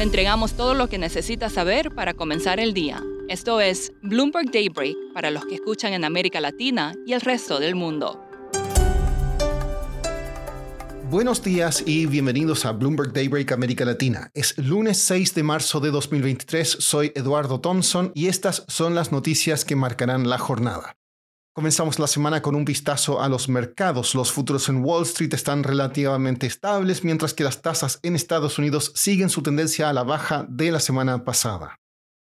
Le entregamos todo lo que necesita saber para comenzar el día. Esto es Bloomberg Daybreak para los que escuchan en América Latina y el resto del mundo. Buenos días y bienvenidos a Bloomberg Daybreak América Latina. Es lunes 6 de marzo de 2023, soy Eduardo Thompson y estas son las noticias que marcarán la jornada. Comenzamos la semana con un vistazo a los mercados. Los futuros en Wall Street están relativamente estables, mientras que las tasas en Estados Unidos siguen su tendencia a la baja de la semana pasada.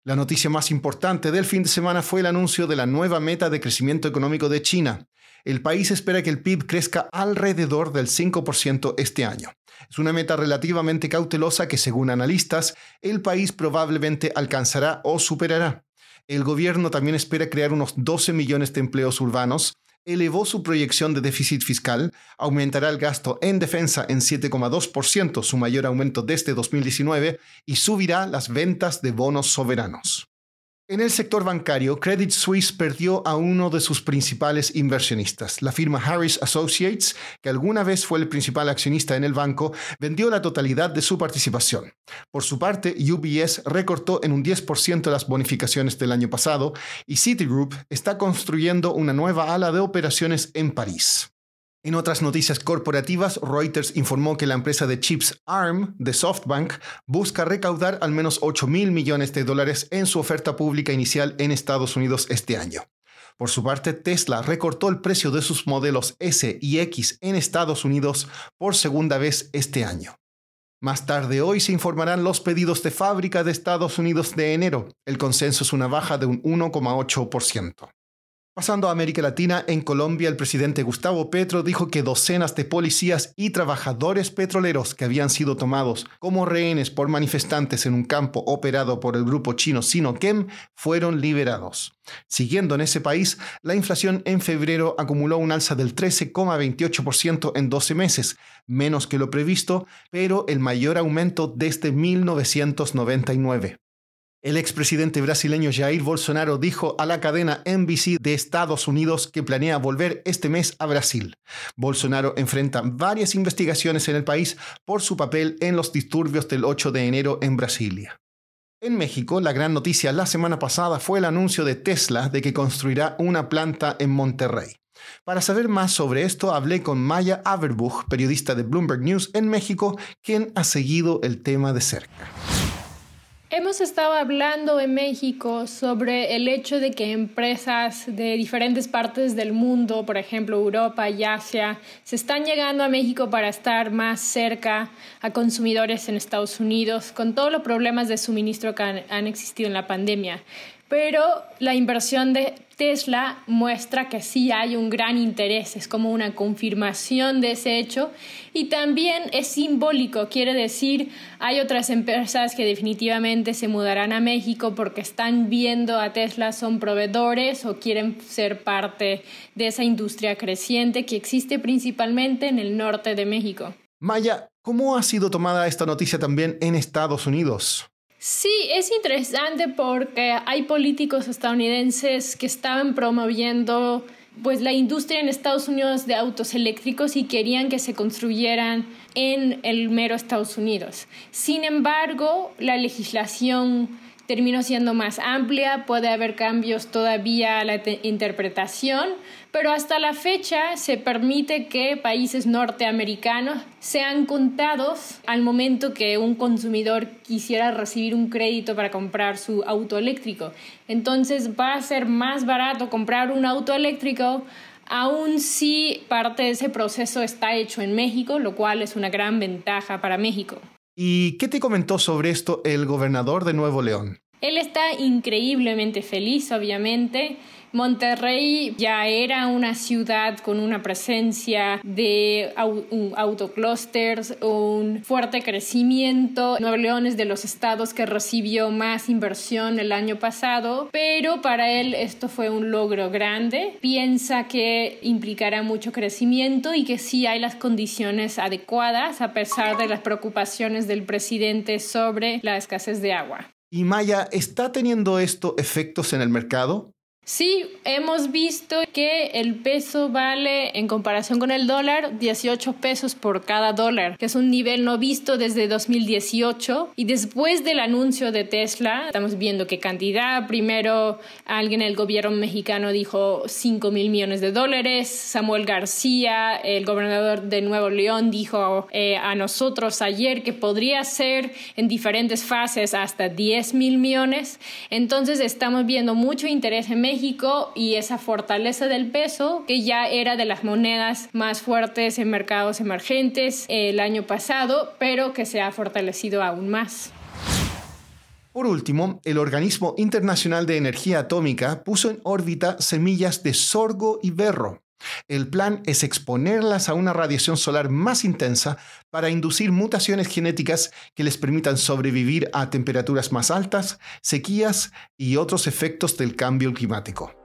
La noticia más importante del fin de semana fue el anuncio de la nueva meta de crecimiento económico de China. El país espera que el PIB crezca alrededor del 5% este año. Es una meta relativamente cautelosa que, según analistas, el país probablemente alcanzará o superará. El gobierno también espera crear unos 12 millones de empleos urbanos, elevó su proyección de déficit fiscal, aumentará el gasto en defensa en 7,2%, su mayor aumento desde 2019, y subirá las ventas de bonos soberanos. En el sector bancario, Credit Suisse perdió a uno de sus principales inversionistas. La firma Harris Associates, que alguna vez fue el principal accionista en el banco, vendió la totalidad de su participación. Por su parte, UBS recortó en un 10% las bonificaciones del año pasado y Citigroup está construyendo una nueva ala de operaciones en París. En otras noticias corporativas, Reuters informó que la empresa de chips ARM de SoftBank busca recaudar al menos 8 mil millones de dólares en su oferta pública inicial en Estados Unidos este año. Por su parte, Tesla recortó el precio de sus modelos S y X en Estados Unidos por segunda vez este año. Más tarde hoy se informarán los pedidos de fábrica de Estados Unidos de enero. El consenso es una baja de un 1,8%. Pasando a América Latina, en Colombia el presidente Gustavo Petro dijo que docenas de policías y trabajadores petroleros que habían sido tomados como rehenes por manifestantes en un campo operado por el grupo chino Sinochem fueron liberados. Siguiendo en ese país, la inflación en febrero acumuló un alza del 13,28% en 12 meses, menos que lo previsto, pero el mayor aumento desde 1999. El expresidente brasileño Jair Bolsonaro dijo a la cadena NBC de Estados Unidos que planea volver este mes a Brasil. Bolsonaro enfrenta varias investigaciones en el país por su papel en los disturbios del 8 de enero en Brasilia. En México, la gran noticia la semana pasada fue el anuncio de Tesla de que construirá una planta en Monterrey. Para saber más sobre esto, hablé con Maya Averbuch, periodista de Bloomberg News en México, quien ha seguido el tema de cerca. Hemos estado hablando en México sobre el hecho de que empresas de diferentes partes del mundo, por ejemplo Europa y Asia, se están llegando a México para estar más cerca a consumidores en Estados Unidos, con todos los problemas de suministro que han, han existido en la pandemia pero la inversión de Tesla muestra que sí hay un gran interés, es como una confirmación de ese hecho y también es simbólico, quiere decir, hay otras empresas que definitivamente se mudarán a México porque están viendo a Tesla son proveedores o quieren ser parte de esa industria creciente que existe principalmente en el norte de México. Maya, ¿cómo ha sido tomada esta noticia también en Estados Unidos? Sí, es interesante porque hay políticos estadounidenses que estaban promoviendo pues la industria en Estados Unidos de autos eléctricos y querían que se construyeran en el mero Estados Unidos. Sin embargo, la legislación terminó siendo más amplia, puede haber cambios todavía a la interpretación, pero hasta la fecha se permite que países norteamericanos sean contados al momento que un consumidor quisiera recibir un crédito para comprar su auto eléctrico. Entonces va a ser más barato comprar un auto eléctrico aun si parte de ese proceso está hecho en México, lo cual es una gran ventaja para México. ¿Y qué te comentó sobre esto el gobernador de Nuevo León? Él está increíblemente feliz, obviamente. Monterrey ya era una ciudad con una presencia de autoclusters, un fuerte crecimiento. Nuevo León es de los estados que recibió más inversión el año pasado, pero para él esto fue un logro grande. Piensa que implicará mucho crecimiento y que sí hay las condiciones adecuadas a pesar de las preocupaciones del presidente sobre la escasez de agua. ¿Y Maya está teniendo esto efectos en el mercado? Sí, hemos visto que el peso vale en comparación con el dólar 18 pesos por cada dólar, que es un nivel no visto desde 2018. Y después del anuncio de Tesla, estamos viendo qué cantidad. Primero, alguien en el gobierno mexicano dijo 5 mil millones de dólares. Samuel García, el gobernador de Nuevo León, dijo eh, a nosotros ayer que podría ser en diferentes fases hasta 10 mil millones. Entonces, estamos viendo mucho interés en México Y esa fortaleza del peso que ya era de las monedas más fuertes en mercados emergentes el año pasado, pero que se ha fortalecido aún más. Por último, el Organismo Internacional de Energía Atómica puso en órbita semillas de sorgo y berro. El plan es exponerlas a una radiación solar más intensa para inducir mutaciones genéticas que les permitan sobrevivir a temperaturas más altas, sequías y otros efectos del cambio climático.